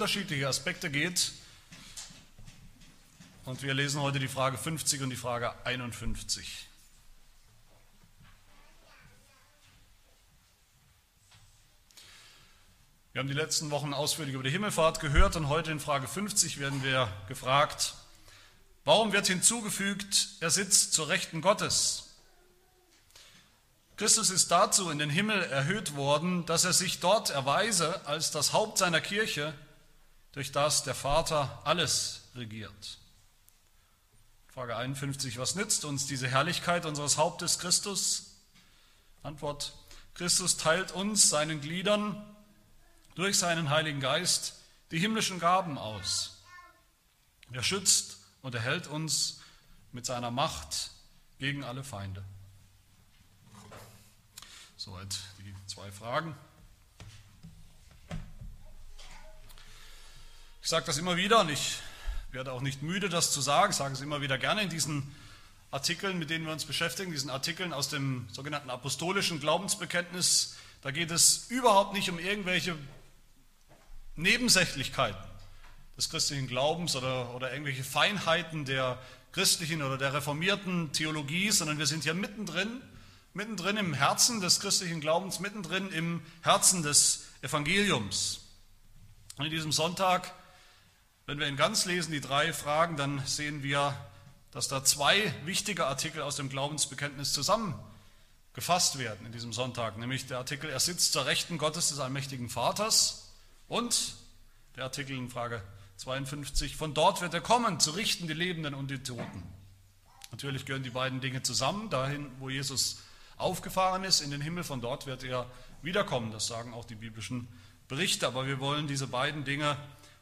unterschiedliche Aspekte geht. Und wir lesen heute die Frage 50 und die Frage 51. Wir haben die letzten Wochen ausführlich über die Himmelfahrt gehört und heute in Frage 50 werden wir gefragt, warum wird hinzugefügt, er sitzt zur Rechten Gottes? Christus ist dazu in den Himmel erhöht worden, dass er sich dort erweise als das Haupt seiner Kirche, durch das der Vater alles regiert. Frage 51, was nützt uns diese Herrlichkeit unseres Hauptes Christus? Antwort, Christus teilt uns, seinen Gliedern, durch seinen Heiligen Geist die himmlischen Gaben aus. Er schützt und erhält uns mit seiner Macht gegen alle Feinde. Soweit die zwei Fragen. Ich sage das immer wieder und ich werde auch nicht müde, das zu sagen. Ich sage es immer wieder gerne in diesen Artikeln, mit denen wir uns beschäftigen, diesen Artikeln aus dem sogenannten apostolischen Glaubensbekenntnis. Da geht es überhaupt nicht um irgendwelche Nebensächlichkeiten des christlichen Glaubens oder, oder irgendwelche Feinheiten der christlichen oder der reformierten Theologie, sondern wir sind hier mittendrin, mittendrin im Herzen des christlichen Glaubens, mittendrin im Herzen des Evangeliums. Und in diesem Sonntag, wenn wir ihn ganz lesen, die drei Fragen, dann sehen wir, dass da zwei wichtige Artikel aus dem Glaubensbekenntnis zusammengefasst werden in diesem Sonntag, nämlich der Artikel, er sitzt zur Rechten Gottes des allmächtigen Vaters und der Artikel in Frage 52, von dort wird er kommen, zu richten die Lebenden und die Toten. Natürlich gehören die beiden Dinge zusammen, dahin, wo Jesus aufgefahren ist in den Himmel, von dort wird er wiederkommen. Das sagen auch die biblischen Berichte, aber wir wollen diese beiden Dinge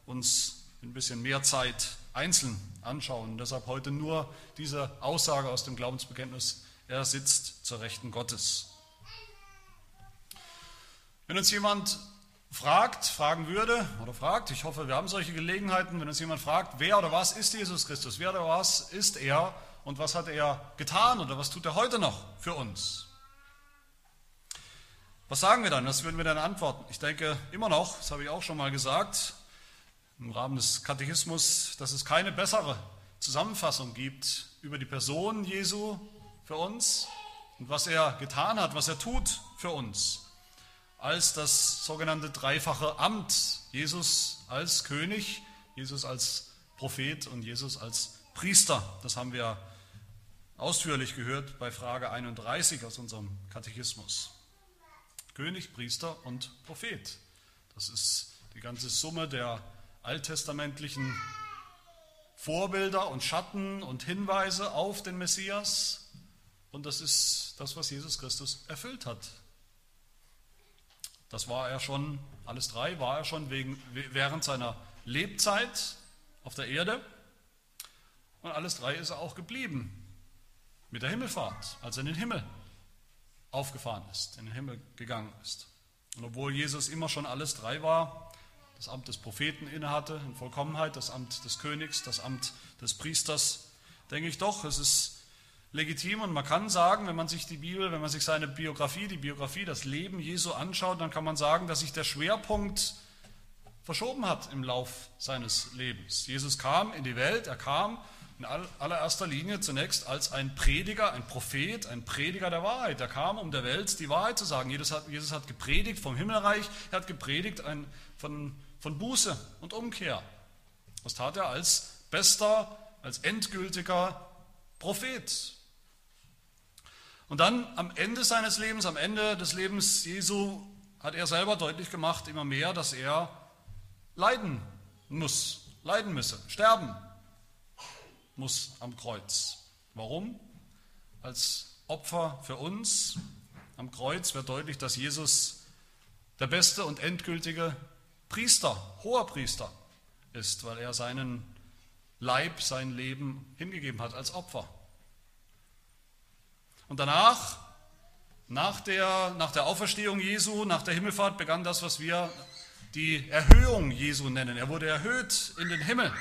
uns ein bisschen mehr Zeit einzeln anschauen. deshalb heute nur diese Aussage aus dem Glaubensbekenntnis, er sitzt zur Rechten Gottes. Wenn uns jemand fragt, fragen würde oder fragt, ich hoffe, wir haben solche Gelegenheiten, wenn uns jemand fragt, wer oder was ist Jesus Christus, wer oder was ist er und was hat er getan oder was tut er heute noch für uns? Was sagen wir dann? Was würden wir dann antworten? Ich denke immer noch, das habe ich auch schon mal gesagt, im Rahmen des Katechismus, dass es keine bessere Zusammenfassung gibt über die Person Jesu für uns und was er getan hat, was er tut für uns als das sogenannte dreifache Amt. Jesus als König, Jesus als Prophet und Jesus als Priester. Das haben wir ausführlich gehört bei Frage 31 aus unserem Katechismus. König, Priester und Prophet. Das ist die ganze Summe der alttestamentlichen Vorbilder und Schatten und Hinweise auf den Messias. Und das ist das, was Jesus Christus erfüllt hat das war er schon, alles drei war er schon wegen, während seiner Lebzeit auf der Erde. Und alles drei ist er auch geblieben mit der Himmelfahrt, als er in den Himmel aufgefahren ist, in den Himmel gegangen ist. Und obwohl Jesus immer schon alles drei war, das Amt des Propheten innehatte in Vollkommenheit, das Amt des Königs, das Amt des Priesters, denke ich doch, es ist legitim und man kann sagen, wenn man sich die Bibel, wenn man sich seine Biografie, die Biografie, das Leben Jesu anschaut, dann kann man sagen, dass sich der Schwerpunkt verschoben hat im Lauf seines Lebens. Jesus kam in die Welt, er kam in allererster Linie zunächst als ein Prediger, ein Prophet, ein Prediger der Wahrheit. Er kam, um der Welt die Wahrheit zu sagen. Jesus hat, Jesus hat gepredigt vom Himmelreich, er hat gepredigt ein, von, von Buße und Umkehr. Das tat er als bester, als endgültiger Prophet. Und dann am Ende seines Lebens, am Ende des Lebens Jesu, hat er selber deutlich gemacht, immer mehr, dass er leiden muss, leiden müsse, sterben muss am Kreuz. Warum? Als Opfer für uns am Kreuz wird deutlich, dass Jesus der beste und endgültige Priester, hoher Priester ist, weil er seinen Leib, sein Leben hingegeben hat als Opfer. Und danach, nach der, nach der Auferstehung Jesu, nach der Himmelfahrt, begann das, was wir die Erhöhung Jesu nennen. Er wurde erhöht in den Himmel,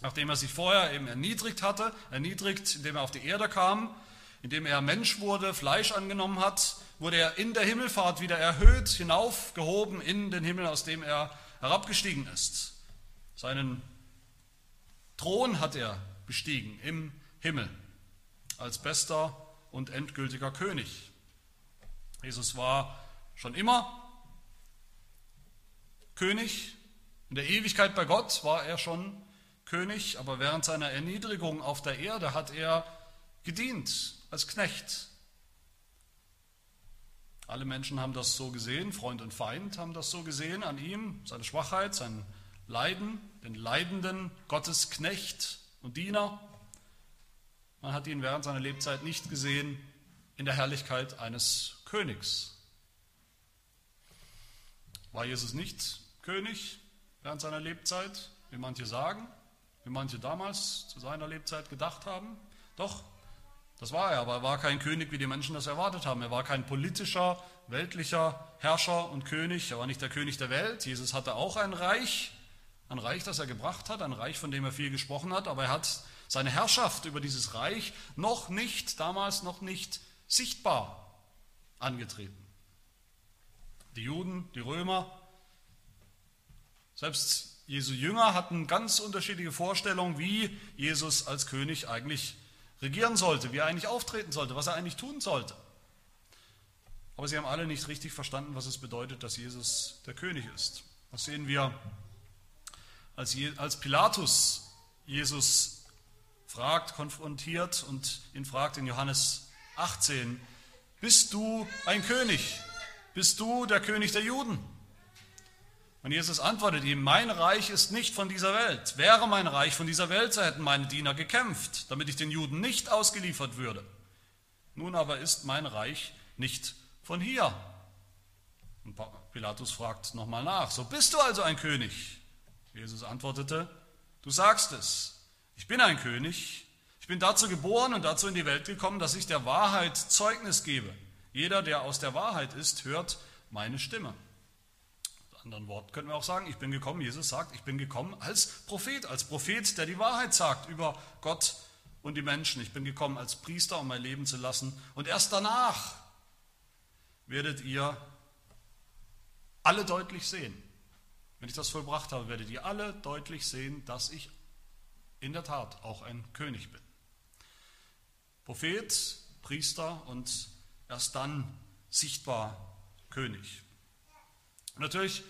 nachdem er sich vorher eben erniedrigt hatte, erniedrigt, indem er auf die Erde kam, indem er Mensch wurde, Fleisch angenommen hat, wurde er in der Himmelfahrt wieder erhöht, hinaufgehoben in den Himmel, aus dem er herabgestiegen ist. Seinen Thron hat er bestiegen im Himmel als bester und endgültiger König. Jesus war schon immer König. In der Ewigkeit bei Gott war er schon König, aber während seiner Erniedrigung auf der Erde hat er gedient als Knecht. Alle Menschen haben das so gesehen, Freund und Feind haben das so gesehen an ihm, seine Schwachheit, sein Leiden, den leidenden Gottesknecht und Diener. Man hat ihn während seiner Lebzeit nicht gesehen in der Herrlichkeit eines Königs. War Jesus nicht König während seiner Lebzeit, wie manche sagen, wie manche damals zu seiner Lebzeit gedacht haben? Doch, das war er, aber er war kein König, wie die Menschen das erwartet haben. Er war kein politischer, weltlicher Herrscher und König. Er war nicht der König der Welt. Jesus hatte auch ein Reich, ein Reich, das er gebracht hat, ein Reich, von dem er viel gesprochen hat, aber er hat seine Herrschaft über dieses Reich noch nicht, damals noch nicht sichtbar angetreten. Die Juden, die Römer, selbst Jesu Jünger hatten ganz unterschiedliche Vorstellungen, wie Jesus als König eigentlich regieren sollte, wie er eigentlich auftreten sollte, was er eigentlich tun sollte. Aber sie haben alle nicht richtig verstanden, was es bedeutet, dass Jesus der König ist. Das sehen wir als, Pilatus Jesus fragt, konfrontiert und ihn fragt in Johannes 18, bist du ein König? Bist du der König der Juden? Und Jesus antwortet ihm, mein Reich ist nicht von dieser Welt. Wäre mein Reich von dieser Welt, so hätten meine Diener gekämpft, damit ich den Juden nicht ausgeliefert würde. Nun aber ist mein Reich nicht von hier. Und Pilatus fragt nochmal nach, so bist du also ein König? Jesus antwortete, du sagst es, ich bin ein König, ich bin dazu geboren und dazu in die Welt gekommen, dass ich der Wahrheit Zeugnis gebe. Jeder, der aus der Wahrheit ist, hört meine Stimme. Anderen Worten können wir auch sagen, ich bin gekommen, Jesus sagt, ich bin gekommen als Prophet, als Prophet, der die Wahrheit sagt über Gott und die Menschen. Ich bin gekommen als Priester, um mein Leben zu lassen. Und erst danach werdet ihr alle deutlich sehen, wenn ich das vollbracht habe, werdet ihr alle deutlich sehen, dass ich in der Tat auch ein König bin. Prophet, Priester und erst dann sichtbar König. Natürlich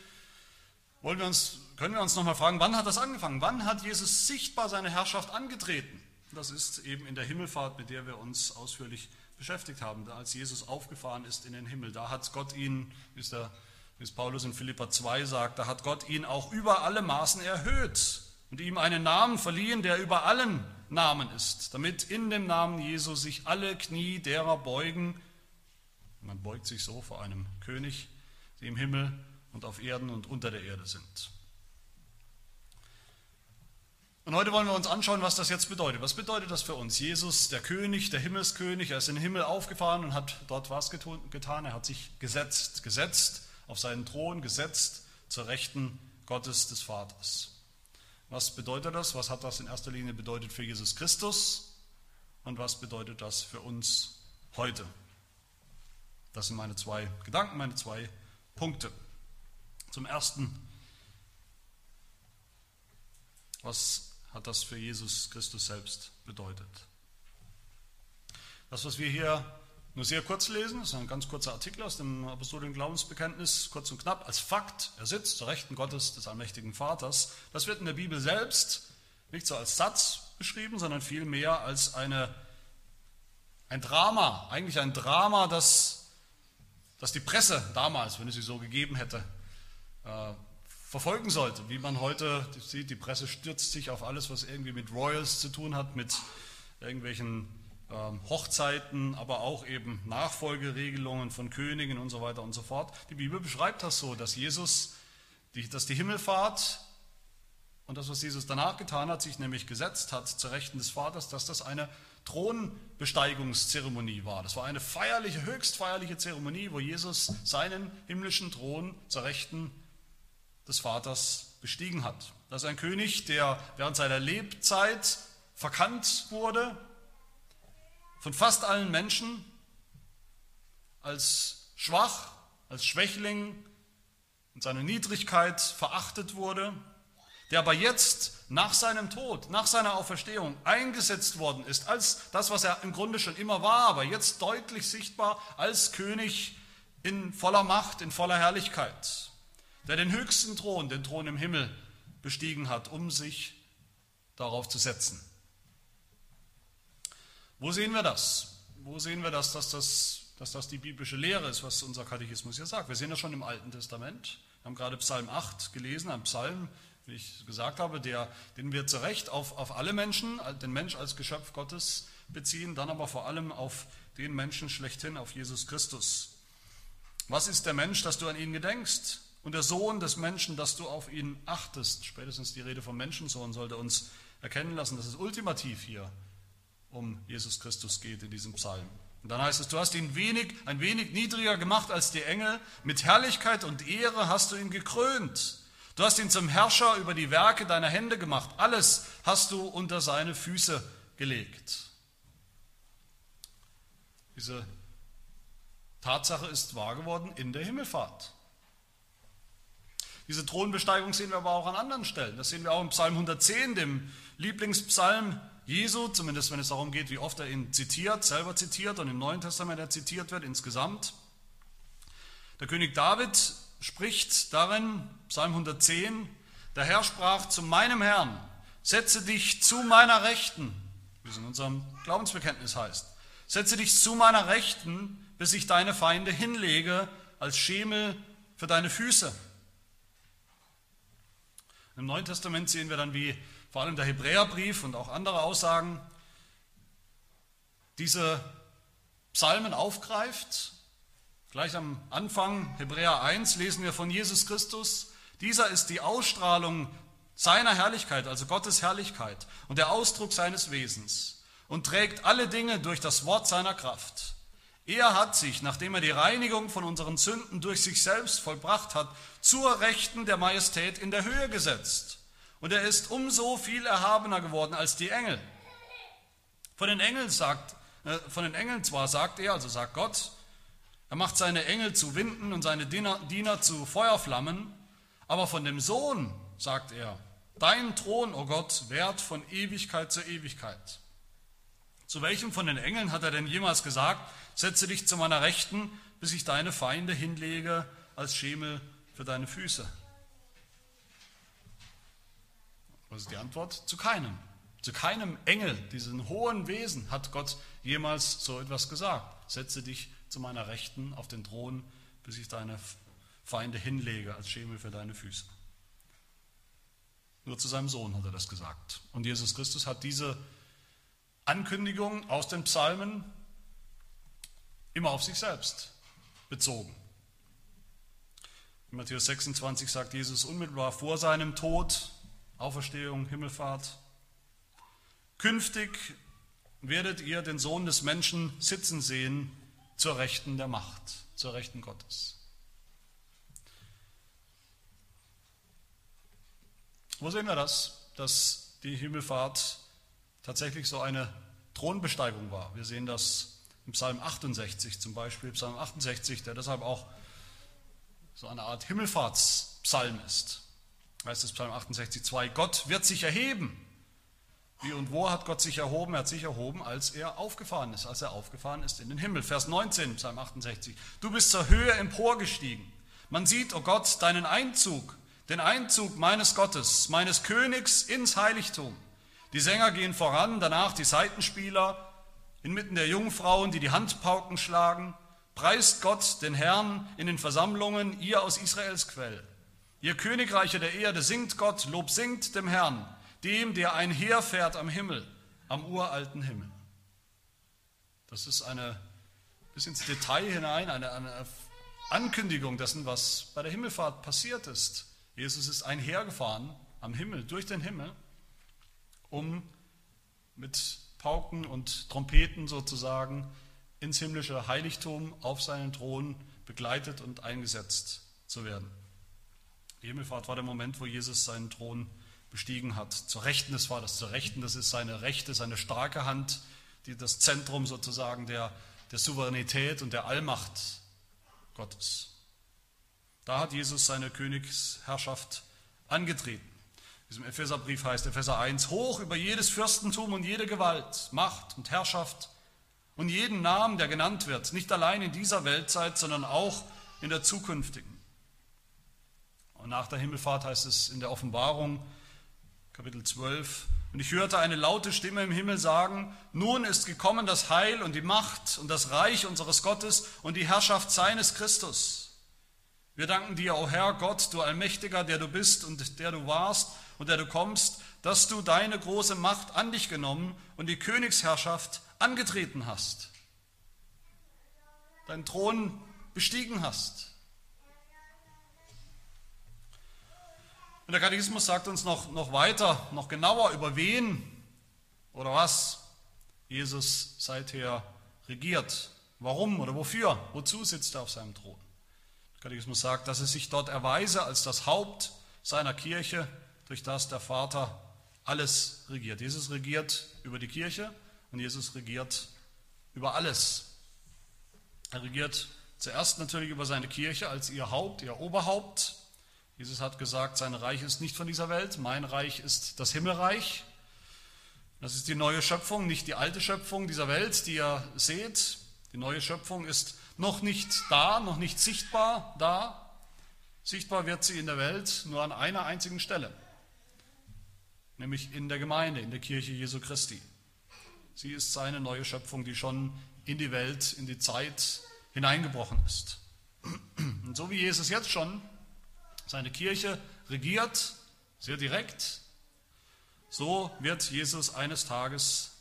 wollen wir uns, können wir uns nochmal fragen, wann hat das angefangen? Wann hat Jesus sichtbar seine Herrschaft angetreten? Das ist eben in der Himmelfahrt, mit der wir uns ausführlich beschäftigt haben, als Jesus aufgefahren ist in den Himmel. Da hat Gott ihn, wie es der Paulus in Philippa 2 sagt, da hat Gott ihn auch über alle Maßen erhöht und ihm einen Namen verliehen, der über allen Namen ist, damit in dem Namen Jesu sich alle Knie derer beugen. Man beugt sich so vor einem König, die im Himmel und auf Erden und unter der Erde sind. Und heute wollen wir uns anschauen, was das jetzt bedeutet. Was bedeutet das für uns? Jesus, der König, der Himmelskönig, er ist in den Himmel aufgefahren und hat dort was getan. Er hat sich gesetzt, gesetzt auf seinen Thron gesetzt zur Rechten Gottes des Vaters. Was bedeutet das? Was hat das in erster Linie bedeutet für Jesus Christus? Und was bedeutet das für uns heute? Das sind meine zwei Gedanken, meine zwei Punkte. Zum Ersten, was hat das für Jesus Christus selbst bedeutet? Das, was wir hier nur sehr kurz lesen, ist ein ganz kurzer Artikel aus dem Apostolischen Glaubensbekenntnis, kurz und knapp, als Fakt, er sitzt zur Rechten Gottes des allmächtigen Vaters. Das wird in der Bibel selbst nicht so als Satz beschrieben, sondern vielmehr als eine, ein Drama, eigentlich ein Drama, das, das die Presse damals, wenn es sie so gegeben hätte, äh, verfolgen sollte. Wie man heute sieht, die Presse stürzt sich auf alles, was irgendwie mit Royals zu tun hat, mit irgendwelchen ähm, Hochzeiten, aber auch eben Nachfolgeregelungen von Königen und so weiter und so fort. Die Bibel beschreibt das so, dass Jesus, dass die Himmelfahrt und das, was Jesus danach getan hat, sich nämlich gesetzt hat zur Rechten des Vaters, dass das eine Thronbesteigungszeremonie war. Das war eine feierliche, höchst feierliche Zeremonie, wo Jesus seinen himmlischen Thron zur Rechten des Vaters bestiegen hat. Das ist ein König, der während seiner Lebzeit verkannt wurde, von fast allen Menschen als schwach, als Schwächling, und seine Niedrigkeit verachtet wurde, der aber jetzt nach seinem Tod, nach seiner Auferstehung eingesetzt worden ist als das, was er im Grunde schon immer war, aber jetzt deutlich sichtbar als König in voller Macht, in voller Herrlichkeit, der den höchsten Thron, den Thron im Himmel, bestiegen hat, um sich darauf zu setzen. Wo sehen wir das? Wo sehen wir das, dass das, dass das die biblische Lehre ist, was unser Katechismus hier sagt? Wir sehen das schon im Alten Testament. Wir haben gerade Psalm 8 gelesen, ein Psalm, wie ich gesagt habe, der, den wir zu Recht auf, auf alle Menschen, den Mensch als Geschöpf Gottes beziehen, dann aber vor allem auf den Menschen schlechthin, auf Jesus Christus. Was ist der Mensch, dass du an ihn gedenkst? Und der Sohn des Menschen, dass du auf ihn achtest. Spätestens die Rede vom Menschensohn sollte uns erkennen lassen, dass es ultimativ hier um Jesus Christus geht in diesem Psalm. Und dann heißt es, du hast ihn wenig, ein wenig niedriger gemacht als die Engel, mit Herrlichkeit und Ehre hast du ihn gekrönt. Du hast ihn zum Herrscher über die Werke deiner Hände gemacht. Alles hast du unter seine Füße gelegt. Diese Tatsache ist wahr geworden in der Himmelfahrt. Diese Thronbesteigung sehen wir aber auch an anderen Stellen. Das sehen wir auch im Psalm 110, dem Lieblingspsalm Jesu, zumindest wenn es darum geht, wie oft er ihn zitiert, selber zitiert und im Neuen Testament er zitiert wird insgesamt. Der König David spricht darin, Psalm 110, der Herr sprach zu meinem Herrn, setze dich zu meiner Rechten, wie es in unserem Glaubensbekenntnis heißt, setze dich zu meiner Rechten, bis ich deine Feinde hinlege als Schemel für deine Füße. Im Neuen Testament sehen wir dann, wie vor allem der Hebräerbrief und auch andere Aussagen diese Psalmen aufgreift. Gleich am Anfang Hebräer 1 lesen wir von Jesus Christus. Dieser ist die Ausstrahlung seiner Herrlichkeit, also Gottes Herrlichkeit und der Ausdruck seines Wesens und trägt alle Dinge durch das Wort seiner Kraft. Er hat sich, nachdem er die Reinigung von unseren Sünden durch sich selbst vollbracht hat, zur Rechten der Majestät in der Höhe gesetzt und er ist umso viel erhabener geworden als die Engel. Von den Engeln sagt, äh, von den Engeln zwar sagt er, also sagt Gott, er macht seine Engel zu Winden und seine Diener, Diener zu Feuerflammen, aber von dem Sohn sagt er, dein Thron, o oh Gott, währt von Ewigkeit zu Ewigkeit. Zu welchem von den Engeln hat er denn jemals gesagt, setze dich zu meiner Rechten, bis ich deine Feinde hinlege als Schemel für deine Füße? Was ist die Antwort? Zu keinem. Zu keinem Engel, diesen hohen Wesen, hat Gott jemals so etwas gesagt. Setze dich zu meiner Rechten auf den Thron, bis ich deine Feinde hinlege als Schemel für deine Füße. Nur zu seinem Sohn hat er das gesagt. Und Jesus Christus hat diese Ankündigung aus den Psalmen immer auf sich selbst bezogen. In Matthäus 26 sagt Jesus unmittelbar vor seinem Tod, Auferstehung, Himmelfahrt. Künftig werdet ihr den Sohn des Menschen sitzen sehen zur Rechten der Macht, zur Rechten Gottes. Wo sehen wir das, dass die Himmelfahrt tatsächlich so eine Thronbesteigung war? Wir sehen das im Psalm 68 zum Beispiel, Psalm 68, der deshalb auch so eine Art Himmelfahrtspsalm ist heißt es Psalm 68, 2, Gott wird sich erheben. Wie und wo hat Gott sich erhoben? Er hat sich erhoben, als er aufgefahren ist, als er aufgefahren ist in den Himmel. Vers 19, Psalm 68. Du bist zur Höhe emporgestiegen. Man sieht, o oh Gott, deinen Einzug, den Einzug meines Gottes, meines Königs ins Heiligtum. Die Sänger gehen voran, danach die Seitenspieler, inmitten der Jungfrauen, die die Handpauken schlagen. Preist Gott, den Herrn, in den Versammlungen, ihr aus Israels Quell. Ihr Königreiche der Erde, singt Gott, Lob singt dem Herrn, dem, der einherfährt am Himmel, am uralten Himmel. Das ist eine, bis ins Detail hinein, eine, eine Ankündigung dessen, was bei der Himmelfahrt passiert ist. Jesus ist einhergefahren am Himmel, durch den Himmel, um mit Pauken und Trompeten sozusagen ins himmlische Heiligtum auf seinen Thron begleitet und eingesetzt zu werden. Die Himmelfahrt war der Moment, wo Jesus seinen Thron bestiegen hat. Zur Rechten, war das zur Rechten, das ist seine rechte, seine starke Hand, die das Zentrum sozusagen der, der Souveränität und der Allmacht Gottes. Da hat Jesus seine Königsherrschaft angetreten. Diesem Epheserbrief heißt Epheser 1, hoch über jedes Fürstentum und jede Gewalt, Macht und Herrschaft und jeden Namen, der genannt wird, nicht allein in dieser Weltzeit, sondern auch in der zukünftigen. Und nach der Himmelfahrt heißt es in der Offenbarung, Kapitel 12, und ich hörte eine laute Stimme im Himmel sagen, nun ist gekommen das Heil und die Macht und das Reich unseres Gottes und die Herrschaft seines Christus. Wir danken dir, o Herr Gott, du Allmächtiger, der du bist und der du warst und der du kommst, dass du deine große Macht an dich genommen und die Königsherrschaft angetreten hast, deinen Thron bestiegen hast. Und der Katechismus sagt uns noch, noch weiter, noch genauer, über wen oder was Jesus seither regiert. Warum oder wofür? Wozu sitzt er auf seinem Thron? Der Katechismus sagt, dass es sich dort erweise als das Haupt seiner Kirche, durch das der Vater alles regiert. Jesus regiert über die Kirche und Jesus regiert über alles. Er regiert zuerst natürlich über seine Kirche als ihr Haupt, ihr Oberhaupt, Jesus hat gesagt, sein Reich ist nicht von dieser Welt, mein Reich ist das Himmelreich. Das ist die neue Schöpfung, nicht die alte Schöpfung dieser Welt, die ihr seht. Die neue Schöpfung ist noch nicht da, noch nicht sichtbar da. Sichtbar wird sie in der Welt nur an einer einzigen Stelle, nämlich in der Gemeinde, in der Kirche Jesu Christi. Sie ist seine neue Schöpfung, die schon in die Welt, in die Zeit hineingebrochen ist. Und so wie Jesus jetzt schon seine Kirche regiert, sehr direkt, so wird Jesus eines Tages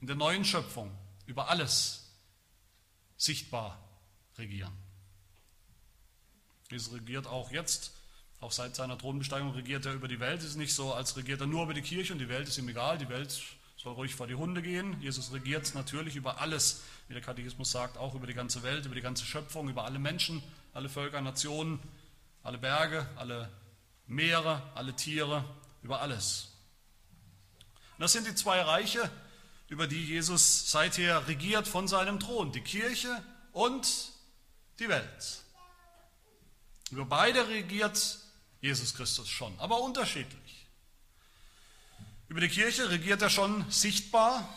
in der neuen Schöpfung über alles sichtbar regieren. Jesus regiert auch jetzt, auch seit seiner Thronbesteigung regiert er über die Welt. Es ist nicht so, als regiert er nur über die Kirche und die Welt ist ihm egal, die Welt soll ruhig vor die Hunde gehen. Jesus regiert natürlich über alles, wie der Katechismus sagt, auch über die ganze Welt, über die ganze Schöpfung, über alle Menschen, alle Völker, Nationen, alle Berge, alle Meere, alle Tiere, über alles. Und das sind die zwei Reiche, über die Jesus seither regiert von seinem Thron, die Kirche und die Welt. Über beide regiert Jesus Christus schon, aber unterschiedlich. Über die Kirche regiert er schon sichtbar,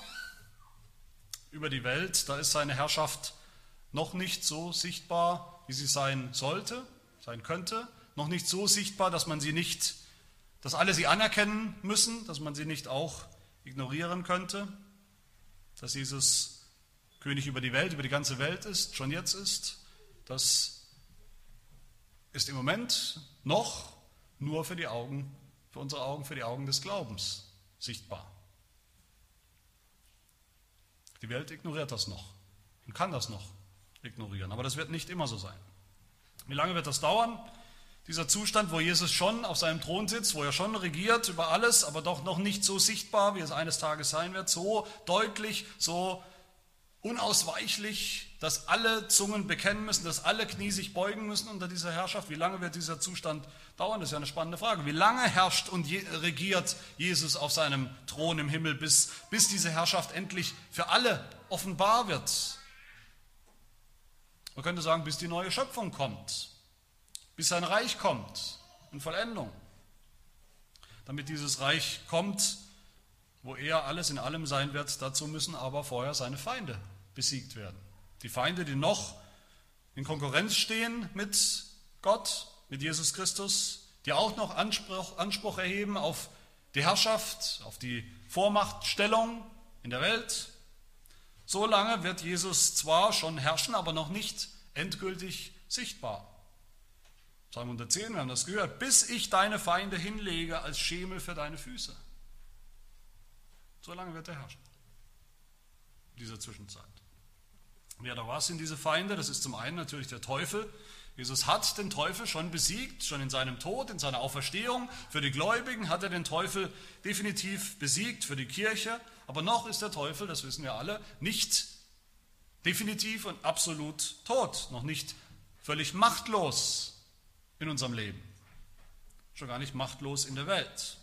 über die Welt, da ist seine Herrschaft noch nicht so sichtbar, wie sie sein sollte sein könnte, noch nicht so sichtbar, dass man sie nicht, dass alle sie anerkennen müssen, dass man sie nicht auch ignorieren könnte, dass Jesus König über die Welt, über die ganze Welt ist, schon jetzt ist, das ist im Moment noch nur für die Augen, für unsere Augen, für die Augen des Glaubens sichtbar. Die Welt ignoriert das noch und kann das noch ignorieren, aber das wird nicht immer so sein. Wie lange wird das dauern? Dieser Zustand, wo Jesus schon auf seinem Thron sitzt, wo er schon regiert über alles, aber doch noch nicht so sichtbar, wie es eines Tages sein wird, so deutlich, so unausweichlich, dass alle Zungen bekennen müssen, dass alle Knie sich beugen müssen unter dieser Herrschaft. Wie lange wird dieser Zustand dauern? Das ist ja eine spannende Frage. Wie lange herrscht und regiert Jesus auf seinem Thron im Himmel, bis, bis diese Herrschaft endlich für alle offenbar wird? Man könnte sagen, bis die neue Schöpfung kommt, bis sein Reich kommt in Vollendung. Damit dieses Reich kommt, wo er alles in allem sein wird, dazu müssen aber vorher seine Feinde besiegt werden. Die Feinde, die noch in Konkurrenz stehen mit Gott, mit Jesus Christus, die auch noch Anspruch, Anspruch erheben auf die Herrschaft, auf die Vormachtstellung in der Welt, so lange wird Jesus zwar schon herrschen, aber noch nicht endgültig sichtbar. Psalm 110, wir haben das gehört, bis ich deine Feinde hinlege als Schemel für deine Füße. So lange wird er herrschen. In dieser Zwischenzeit. Wer da was sind diese Feinde? Das ist zum einen natürlich der Teufel. Jesus hat den Teufel schon besiegt, schon in seinem Tod, in seiner Auferstehung. Für die Gläubigen hat er den Teufel definitiv besiegt, für die Kirche. Aber noch ist der Teufel, das wissen wir alle, nicht definitiv und absolut tot, noch nicht völlig machtlos in unserem Leben, schon gar nicht machtlos in der Welt.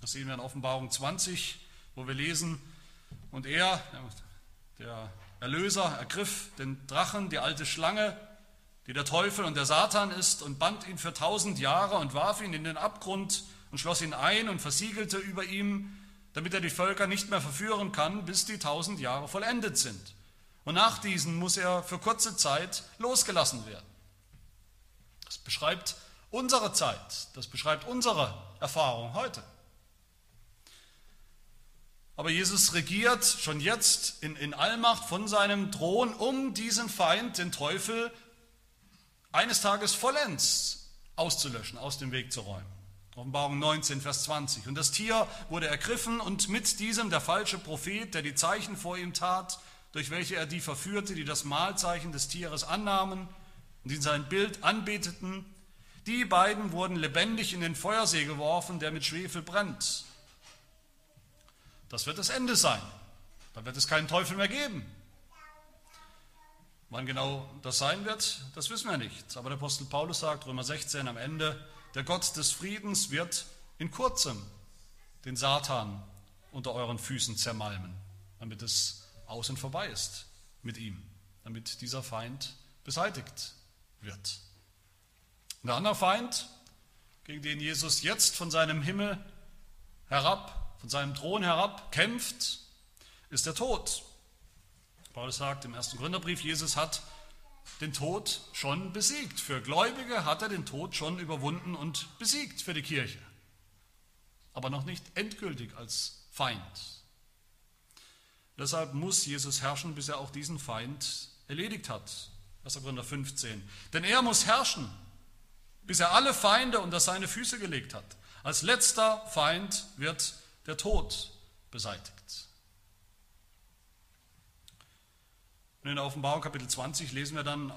Das sehen wir in Offenbarung 20, wo wir lesen, und er, der Erlöser, ergriff den Drachen, die alte Schlange, die der Teufel und der Satan ist, und band ihn für tausend Jahre und warf ihn in den Abgrund und schloss ihn ein und versiegelte über ihm, damit er die Völker nicht mehr verführen kann, bis die tausend Jahre vollendet sind. Und nach diesen muss er für kurze Zeit losgelassen werden. Das beschreibt unsere Zeit, das beschreibt unsere Erfahrung heute. Aber Jesus regiert schon jetzt in, in Allmacht von seinem Thron, um diesen Feind, den Teufel, eines Tages vollends auszulöschen, aus dem Weg zu räumen. Offenbarung 19, Vers 20. Und das Tier wurde ergriffen und mit diesem der falsche Prophet, der die Zeichen vor ihm tat, durch welche er die verführte, die das Mahlzeichen des Tieres annahmen und in sein Bild anbeteten, die beiden wurden lebendig in den Feuersee geworfen, der mit Schwefel brennt. Das wird das Ende sein. Dann wird es keinen Teufel mehr geben. Wann genau das sein wird, das wissen wir nicht. Aber der Apostel Paulus sagt, Römer 16 am Ende, der Gott des Friedens wird in kurzem den Satan unter euren Füßen zermalmen, damit es aus und vorbei ist mit ihm, damit dieser Feind beseitigt wird. Und der andere Feind, gegen den Jesus jetzt von seinem Himmel herab von seinem Thron herab kämpft, ist der Tod. Paulus sagt im ersten Gründerbrief, Jesus hat den Tod schon besiegt. Für Gläubige hat er den Tod schon überwunden und besiegt für die Kirche. Aber noch nicht endgültig als Feind. Deshalb muss Jesus herrschen, bis er auch diesen Feind erledigt hat. 1. Korinther 15. Denn er muss herrschen, bis er alle Feinde unter seine Füße gelegt hat. Als letzter Feind wird der Tod beseitigt. Und in der Offenbarung Kapitel 20 lesen wir dann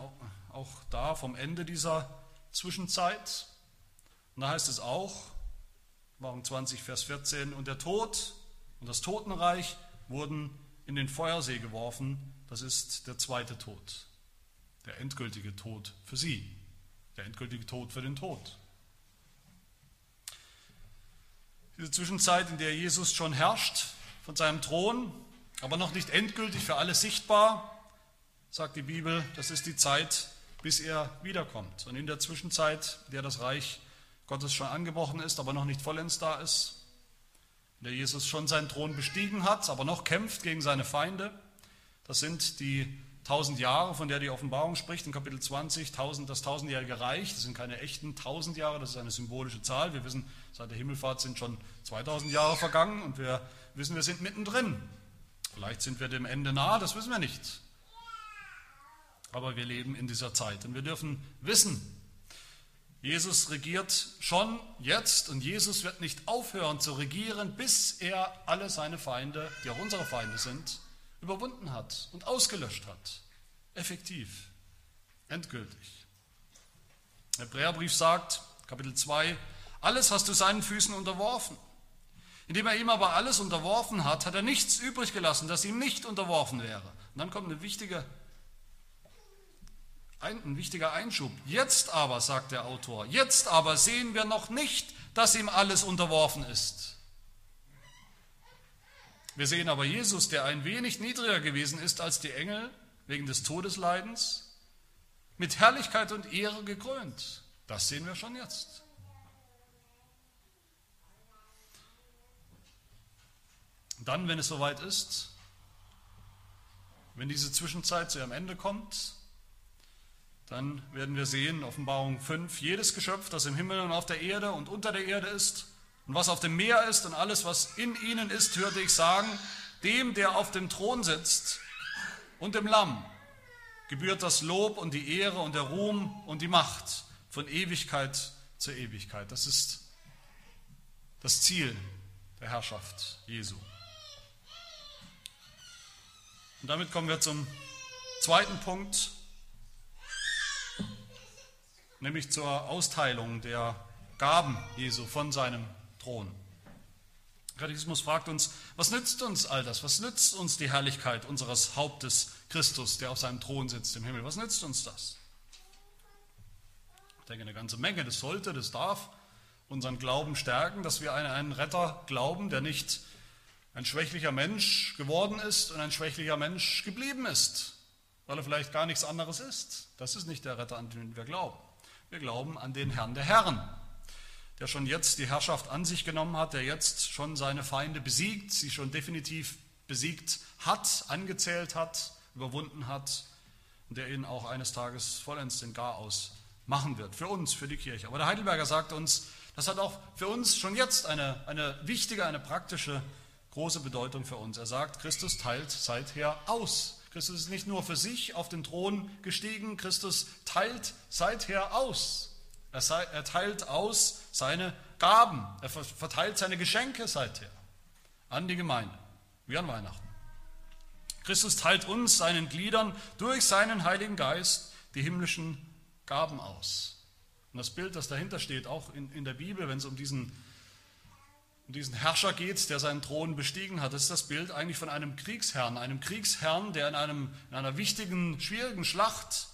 auch da vom Ende dieser Zwischenzeit. Und da heißt es auch, Offenbarung 20, Vers 14, und der Tod und das Totenreich wurden in den Feuersee geworfen. Das ist der zweite Tod, der endgültige Tod für sie, der endgültige Tod für den Tod. Diese Zwischenzeit, in der Jesus schon herrscht von seinem Thron, aber noch nicht endgültig für alle sichtbar, sagt die Bibel, das ist die Zeit, bis er wiederkommt. Und in der Zwischenzeit, in der das Reich Gottes schon angebrochen ist, aber noch nicht vollends da ist, in der Jesus schon seinen Thron bestiegen hat, aber noch kämpft gegen seine Feinde, das sind die tausend Jahre, von der die Offenbarung spricht, in Kapitel 20, 1000, das tausendjährige Reich, das sind keine echten tausend Jahre, das ist eine symbolische Zahl. Wir wissen, seit der Himmelfahrt sind schon 2000 Jahre vergangen und wir wissen, wir sind mittendrin. Vielleicht sind wir dem Ende nahe, das wissen wir nicht. Aber wir leben in dieser Zeit und wir dürfen wissen, Jesus regiert schon jetzt und Jesus wird nicht aufhören zu regieren, bis er alle seine Feinde, die auch unsere Feinde sind, überwunden hat und ausgelöscht hat. Effektiv, endgültig. Der Hebräerbrief sagt, Kapitel 2, alles hast du seinen Füßen unterworfen. Indem er ihm aber alles unterworfen hat, hat er nichts übrig gelassen, das ihm nicht unterworfen wäre. Und dann kommt eine wichtige, ein, ein wichtiger Einschub. Jetzt aber, sagt der Autor, jetzt aber sehen wir noch nicht, dass ihm alles unterworfen ist. Wir sehen aber Jesus, der ein wenig niedriger gewesen ist als die Engel wegen des Todesleidens, mit Herrlichkeit und Ehre gekrönt. Das sehen wir schon jetzt. Dann, wenn es soweit ist, wenn diese Zwischenzeit zu ihrem Ende kommt, dann werden wir sehen, Offenbarung 5, jedes Geschöpf, das im Himmel und auf der Erde und unter der Erde ist, und was auf dem Meer ist und alles, was in ihnen ist, hörte ich sagen, dem, der auf dem Thron sitzt und dem Lamm, gebührt das Lob und die Ehre und der Ruhm und die Macht von Ewigkeit zu Ewigkeit. Das ist das Ziel der Herrschaft Jesu. Und damit kommen wir zum zweiten Punkt, nämlich zur Austeilung der Gaben Jesu von seinem Thron. Katechismus fragt uns, was nützt uns all das? Was nützt uns die Herrlichkeit unseres Hauptes Christus, der auf seinem Thron sitzt im Himmel? Was nützt uns das? Ich denke, eine ganze Menge. Das sollte, das darf unseren Glauben stärken, dass wir an einen Retter glauben, der nicht ein schwächlicher Mensch geworden ist und ein schwächlicher Mensch geblieben ist, weil er vielleicht gar nichts anderes ist. Das ist nicht der Retter, an den wir glauben. Wir glauben an den Herrn der Herren, der schon jetzt die Herrschaft an sich genommen hat, der jetzt schon seine Feinde besiegt, sie schon definitiv besiegt hat, angezählt hat, überwunden hat und der ihnen auch eines Tages vollends den Garaus machen wird. Für uns, für die Kirche. Aber der Heidelberger sagt uns, das hat auch für uns schon jetzt eine, eine wichtige, eine praktische, große Bedeutung für uns. Er sagt, Christus teilt seither aus. Christus ist nicht nur für sich auf den Thron gestiegen, Christus teilt seither aus. Er, sei, er teilt aus seine Gaben, er verteilt seine Geschenke seither an die Gemeinde, wie an Weihnachten. Christus teilt uns, seinen Gliedern, durch seinen Heiligen Geist die himmlischen Gaben aus. Und das Bild, das dahinter steht, auch in, in der Bibel, wenn es um diesen, um diesen Herrscher geht, der seinen Thron bestiegen hat, das ist das Bild eigentlich von einem Kriegsherrn, einem Kriegsherrn, der in, einem, in einer wichtigen, schwierigen Schlacht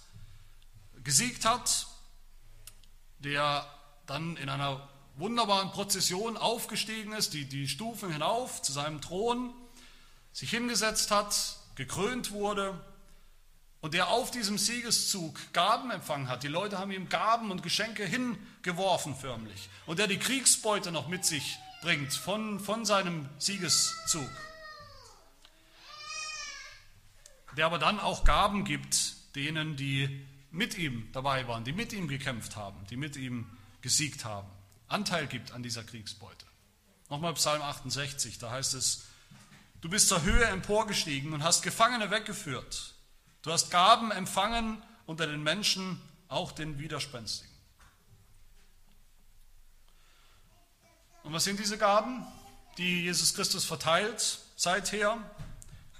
gesiegt hat, der dann in einer wunderbaren Prozession aufgestiegen ist, die, die Stufen hinauf zu seinem Thron, sich hingesetzt hat, gekrönt wurde und der auf diesem Siegeszug Gaben empfangen hat. Die Leute haben ihm Gaben und Geschenke hingeworfen förmlich. Und der die Kriegsbeute noch mit sich bringt von, von seinem Siegeszug. Der aber dann auch Gaben gibt denen, die mit ihm dabei waren, die mit ihm gekämpft haben, die mit ihm gesiegt haben. Anteil gibt an dieser Kriegsbeute. Nochmal Psalm 68, da heißt es, du bist zur Höhe emporgestiegen und hast Gefangene weggeführt Du hast Gaben empfangen unter den Menschen, auch den Widerspenstigen. Und was sind diese Gaben, die Jesus Christus verteilt seither,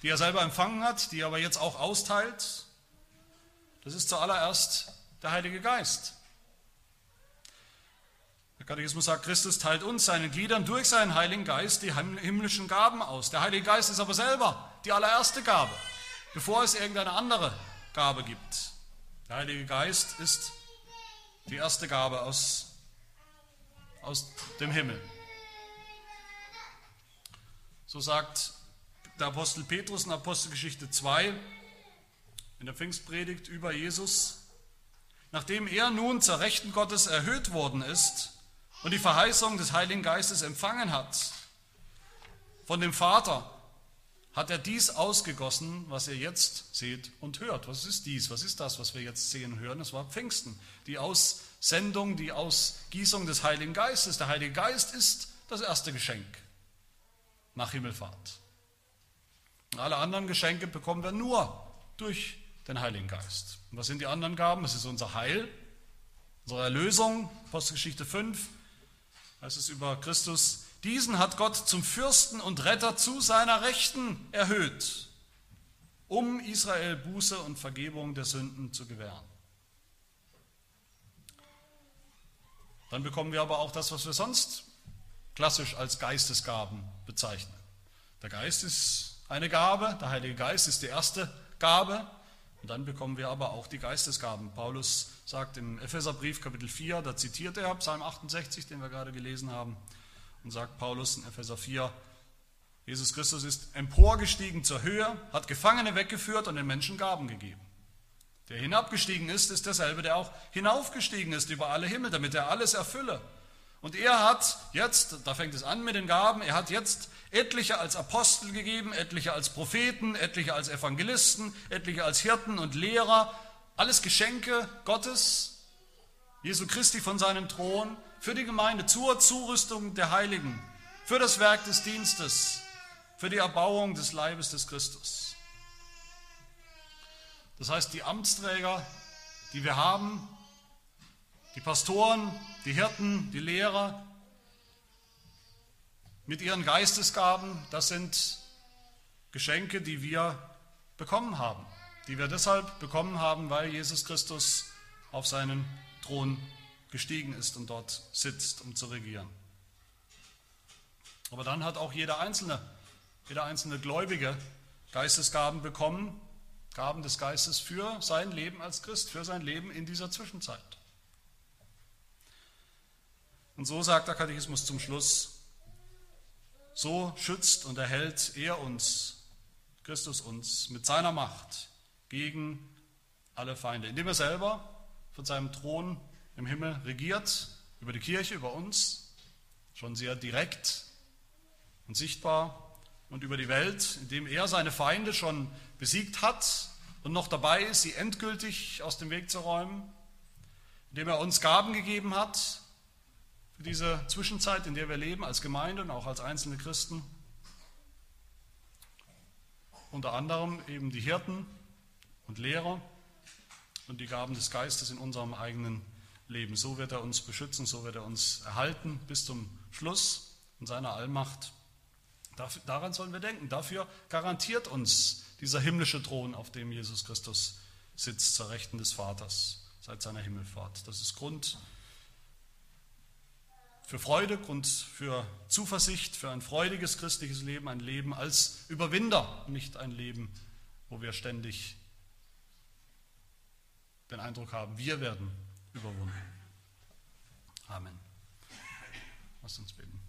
die er selber empfangen hat, die er aber jetzt auch austeilt? Das ist zuallererst der Heilige Geist. Der Katechismus sagt, Christus teilt uns, seinen Gliedern, durch seinen Heiligen Geist die himmlischen Gaben aus. Der Heilige Geist ist aber selber die allererste Gabe bevor es irgendeine andere Gabe gibt. Der Heilige Geist ist die erste Gabe aus, aus dem Himmel. So sagt der Apostel Petrus in Apostelgeschichte 2 in der Pfingstpredigt über Jesus, nachdem er nun zur Rechten Gottes erhöht worden ist und die Verheißung des Heiligen Geistes empfangen hat von dem Vater, hat er dies ausgegossen, was ihr jetzt seht und hört. Was ist dies? Was ist das, was wir jetzt sehen und hören? Das war Pfingsten, die Aussendung, die Ausgießung des Heiligen Geistes. Der Heilige Geist ist das erste Geschenk nach Himmelfahrt. Alle anderen Geschenke bekommen wir nur durch den Heiligen Geist. Und was sind die anderen Gaben? Es ist unser Heil, unsere Erlösung. Apostelgeschichte 5 heißt es über Christus, diesen hat Gott zum Fürsten und Retter zu seiner Rechten erhöht, um Israel Buße und Vergebung der Sünden zu gewähren. Dann bekommen wir aber auch das, was wir sonst klassisch als Geistesgaben bezeichnen. Der Geist ist eine Gabe, der Heilige Geist ist die erste Gabe. Und dann bekommen wir aber auch die Geistesgaben. Paulus sagt im Epheserbrief Kapitel 4, da zitiert er Psalm 68, den wir gerade gelesen haben, und sagt Paulus in Epheser 4, Jesus Christus ist emporgestiegen zur Höhe, hat Gefangene weggeführt und den Menschen Gaben gegeben. Der hinabgestiegen ist, ist derselbe, der auch hinaufgestiegen ist über alle Himmel, damit er alles erfülle. Und er hat jetzt, da fängt es an mit den Gaben, er hat jetzt etliche als Apostel gegeben, etliche als Propheten, etliche als Evangelisten, etliche als Hirten und Lehrer, alles Geschenke Gottes, Jesu Christi von seinem Thron, für die Gemeinde, zur Zurüstung der Heiligen, für das Werk des Dienstes, für die Erbauung des Leibes des Christus. Das heißt, die Amtsträger, die wir haben, die Pastoren, die Hirten, die Lehrer, mit ihren Geistesgaben, das sind Geschenke, die wir bekommen haben, die wir deshalb bekommen haben, weil Jesus Christus auf seinen Thron gestiegen ist und dort sitzt, um zu regieren. Aber dann hat auch jeder Einzelne, jeder einzelne Gläubige Geistesgaben bekommen, Gaben des Geistes für sein Leben als Christ, für sein Leben in dieser Zwischenzeit. Und so sagt der Katechismus zum Schluss, so schützt und erhält er uns, Christus uns, mit seiner Macht gegen alle Feinde, indem er selber von seinem Thron im Himmel regiert, über die Kirche, über uns, schon sehr direkt und sichtbar, und über die Welt, indem er seine Feinde schon besiegt hat und noch dabei ist, sie endgültig aus dem Weg zu räumen, indem er uns Gaben gegeben hat für diese Zwischenzeit, in der wir leben, als Gemeinde und auch als einzelne Christen. Unter anderem eben die Hirten und Lehrer und die Gaben des Geistes in unserem eigenen Leben. So wird er uns beschützen, so wird er uns erhalten bis zum Schluss in seiner Allmacht. Daran sollen wir denken. Dafür garantiert uns dieser himmlische Thron, auf dem Jesus Christus sitzt, zur Rechten des Vaters seit seiner Himmelfahrt. Das ist Grund für Freude, Grund für Zuversicht, für ein freudiges christliches Leben, ein Leben als Überwinder, nicht ein Leben, wo wir ständig den Eindruck haben, wir werden überwunden. Amen. Lass uns beten.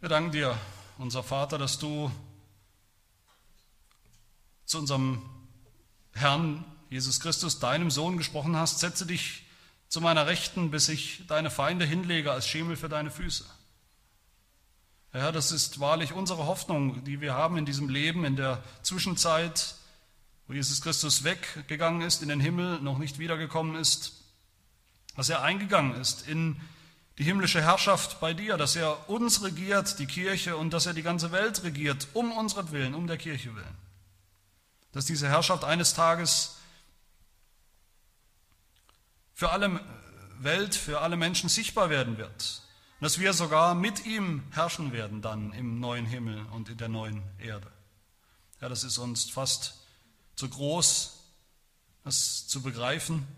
Wir danken dir, unser Vater, dass du zu unserem Herrn Jesus Christus, deinem Sohn, gesprochen hast. Setze dich zu meiner Rechten, bis ich deine Feinde hinlege als Schemel für deine Füße. Herr, das ist wahrlich unsere Hoffnung, die wir haben in diesem Leben, in der Zwischenzeit, wo Jesus Christus weggegangen ist in den Himmel, noch nicht wiedergekommen ist, dass er eingegangen ist in die himmlische Herrschaft bei dir, dass er uns regiert, die Kirche, und dass er die ganze Welt regiert, um unseren Willen, um der Kirche willen. Dass diese Herrschaft eines Tages für alle Welt, für alle Menschen sichtbar werden wird. Und dass wir sogar mit ihm herrschen werden dann im neuen Himmel und in der neuen Erde. Ja, das ist uns fast zu groß, das zu begreifen.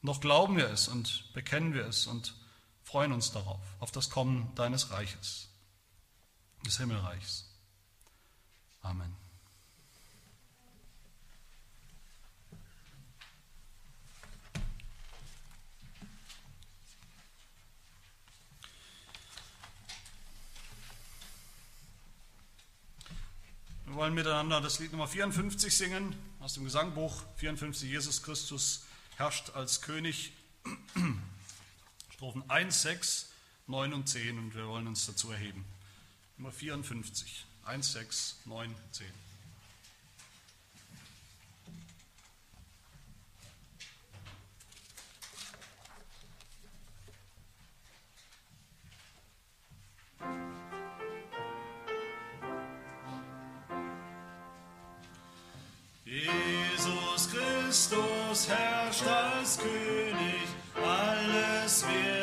Noch glauben wir es und bekennen wir es und freuen uns darauf, auf das Kommen deines Reiches, des Himmelreichs. Amen. Wir wollen miteinander das Lied Nummer 54 singen, aus dem Gesangbuch 54, Jesus Christus herrscht als König. Strophen 1, 6, 9 und 10 und wir wollen uns dazu erheben. Nummer 54, 1, 6, 9, 10. Christus herrscht als König, alles wird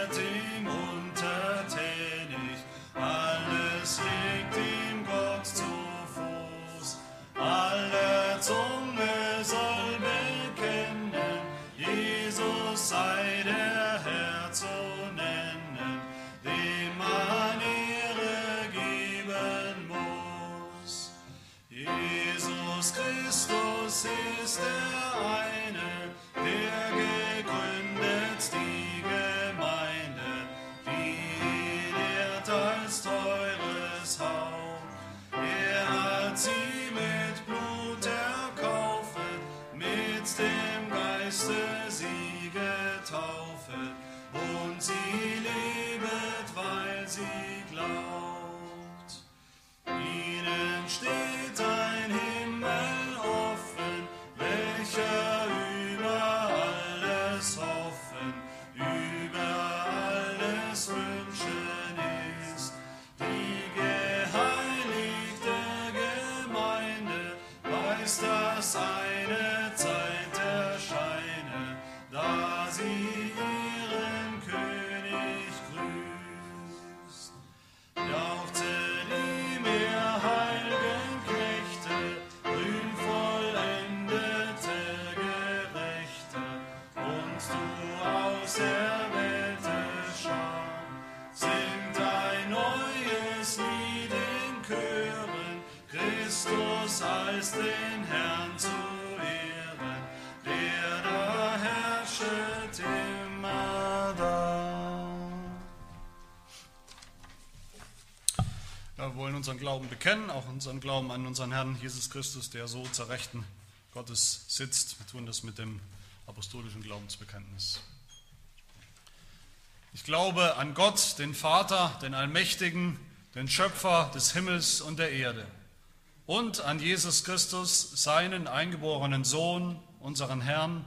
unseren Glauben bekennen, auch unseren Glauben an unseren Herrn Jesus Christus, der so zur Rechten Gottes sitzt. Wir tun das mit dem apostolischen Glaubensbekenntnis. Ich glaube an Gott, den Vater, den Allmächtigen, den Schöpfer des Himmels und der Erde und an Jesus Christus, seinen eingeborenen Sohn, unseren Herrn,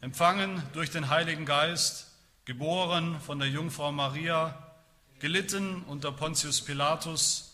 empfangen durch den Heiligen Geist, geboren von der Jungfrau Maria, gelitten unter Pontius Pilatus,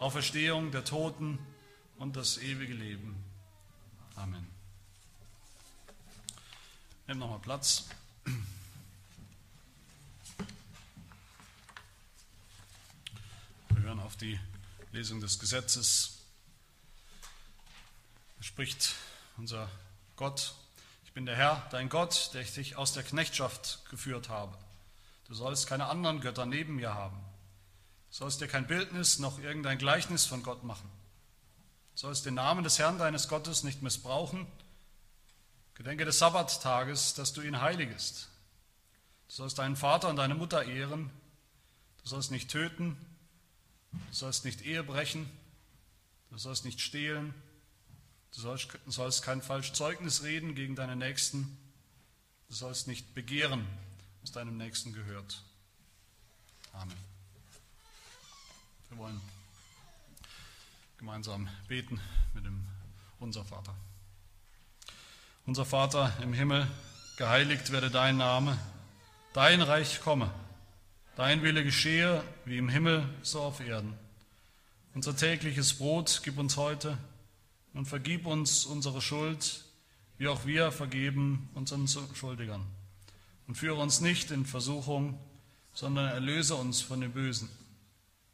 Auferstehung der Toten und das ewige Leben. Amen. Nehmt nochmal Platz. Wir hören auf die Lesung des Gesetzes. Es spricht unser Gott, ich bin der Herr, dein Gott, der ich dich aus der Knechtschaft geführt habe. Du sollst keine anderen Götter neben mir haben. Sollst dir kein Bildnis noch irgendein Gleichnis von Gott machen. Sollst den Namen des Herrn deines Gottes nicht missbrauchen. Gedenke des Sabbattages, dass du ihn heiligest. Du sollst deinen Vater und deine Mutter ehren. Du sollst nicht töten. Du sollst nicht Ehe brechen. Du sollst nicht stehlen. Du sollst, du sollst kein falsches Zeugnis reden gegen deine Nächsten. Du sollst nicht begehren was deinem Nächsten gehört. Amen. Wir wollen gemeinsam beten mit dem Unser Vater. Unser Vater im Himmel, geheiligt werde dein Name, dein Reich komme, dein Wille geschehe, wie im Himmel, so auf Erden. Unser tägliches Brot gib uns heute und vergib uns unsere Schuld, wie auch wir vergeben unseren Schuldigern und führe uns nicht in Versuchung, sondern erlöse uns von dem Bösen.